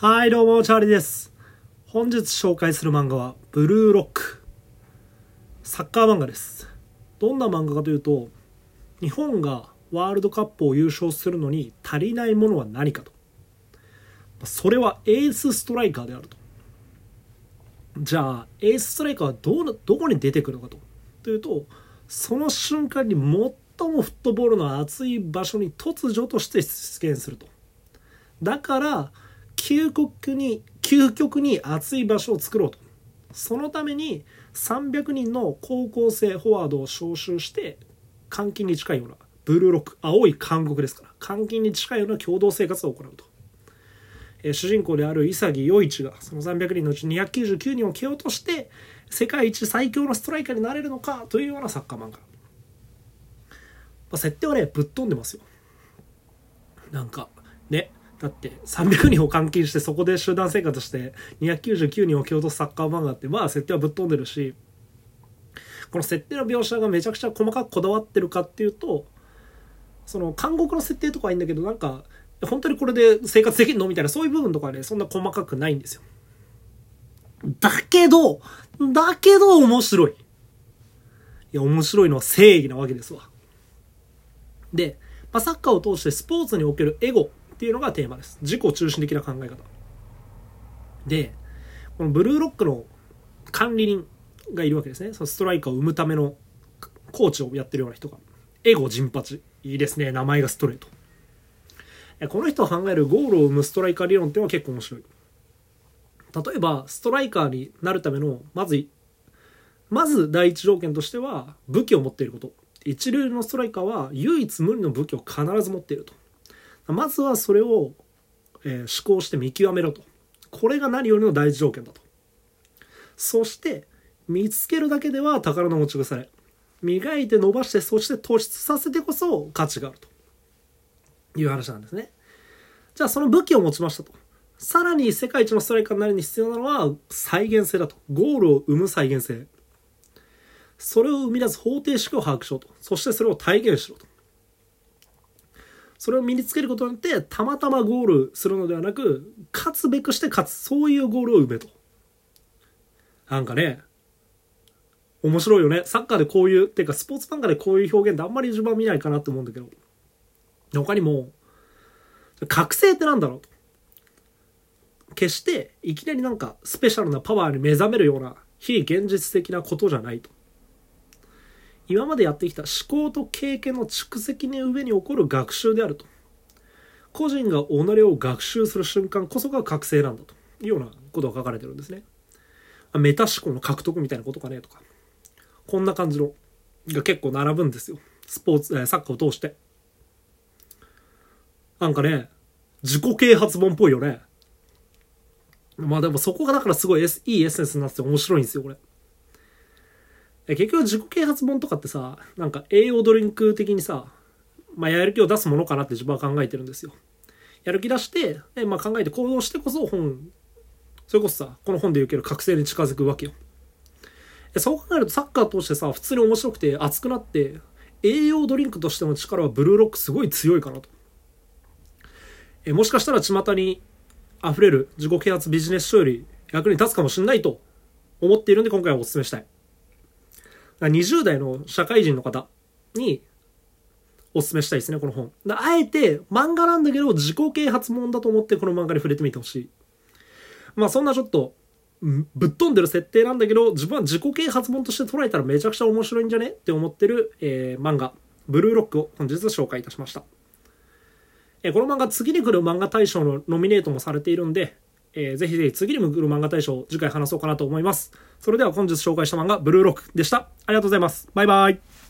はい、どうも、チャーリーです。本日紹介する漫画は、ブルーロック。サッカー漫画です。どんな漫画かというと、日本がワールドカップを優勝するのに足りないものは何かと。それはエースストライカーであると。じゃあ、エースストライカーはどうどこに出てくるのかと。というと、その瞬間に最もフットボールの熱い場所に突如として出現すると。だから、究極に究極に熱い場所を作ろうと。そのために300人の高校生フォワードを招集して監禁に近いようなブルーロック青い監獄ですから監禁に近いような共同生活を行うと、えー主人公である潔陽一がその300人のうち299人を蹴落として世界一最強のストライカーになれるのかというようなサッカー漫画、まあ、設定はねぶっ飛んでますよ。なんかねだって300人を監禁してそこで集団生活して299人を蹴落とすサッカー漫画ってまあ設定はぶっ飛んでるしこの設定の描写がめちゃくちゃ細かくこだわってるかっていうとその監獄の設定とかはいいんだけどなんか本当にこれで生活できるの？みたいなそういう部分とかねそんな細かくないんですよ。だけどだけど面白い。いや面白いのは正義なわけですわ。で、まあ、サッカーを通してスポーツにおけるエゴっていうのがテーマです。自己中心的な考え方。でこのブルーロックの管理人がいるわけですね。そのストライカーを生むためのコーチをやってるような人が。エゴ陣八いいですね。名前がストレート。この人が考えるゴールを生むストライカー理論っていうのは結構面白い。例えばストライカーになるためのまずまず第一条件としては武器を持っていること。一流のストライカーは唯一無二の武器を必ず持っていると。まずはそれを、えー思考して見極めろと。これが何よりの第一条件だと。そして見つけるだけでは宝の持ち腐れ。磨いて伸ばしてそして突出させてこそ価値があると。いう話なんですね。じゃあその武器を持ちましたと。さらに世界一のストライカーになるに必要なのは再現性だと。ゴールを生む再現性。それを生み出す方程式を把握しろと。そしてそれを体現しろと。それを身につけることによってたまたまゴールするのではなく勝つべくして勝つ。そういうゴールを生めと。なんかね面白いよね。サッカーでこういうっていうかスポーツ漫画でこういう表現ってあんまり自分は見ないかなって思うんだけど。他にも覚醒ってなんだろう？決していきなりなんかスペシャルなパワーに目覚めるような非現実的なことじゃないと。今までやってきた思考と経験の蓄積の上に起こる学習であると。個人が己を学習する瞬間こそが覚醒なんだというようなことが書かれてるんですね。メタ思考の獲得みたいなことかねとか。こんな感じのが結構並ぶんですよ。スポーツ、サッカーを通して。なんかね自己啓発本っぽいよね。まあでもそこがだからすごいエスいいエッセンスになってて面白いんですよこれ。結局自己啓発本とかってさなんか栄養ドリンク的にさ、まあ、やる気を出すものかなって自分は考えてるんですよ。やる気出して、えまあ、考えて行動してこそ本それこそさこの本で言うけど覚醒に近づくわけよ。そう考えるとサッカー通してさ普通に面白くて熱くなって栄養ドリンクとしての力はブルーロックすごい強いかなと。えもしかしたら巷に溢れる自己啓発ビジネス書より役に立つかもしれないと思っているんで今回はお勧めしたい。20代の社会人の方にお勧めしたいですね、この本。あえて漫画なんだけど自己啓発本だと思ってこの漫画に触れてみてほしい。まあそんなちょっとぶっ飛んでる設定なんだけど自分は自己啓発本として捉えたらめちゃくちゃ面白いんじゃねって思ってる、えー漫画「ブルーロック」を本日紹介いたしました。えこの漫画次に来る漫画大賞のノミネートもされているんで、えーぜひぜひ次に向る漫画大賞次回話そうかなと思います。それでは本日紹介した漫画「ブルーロック」でした。ありがとうございます。バイバイ。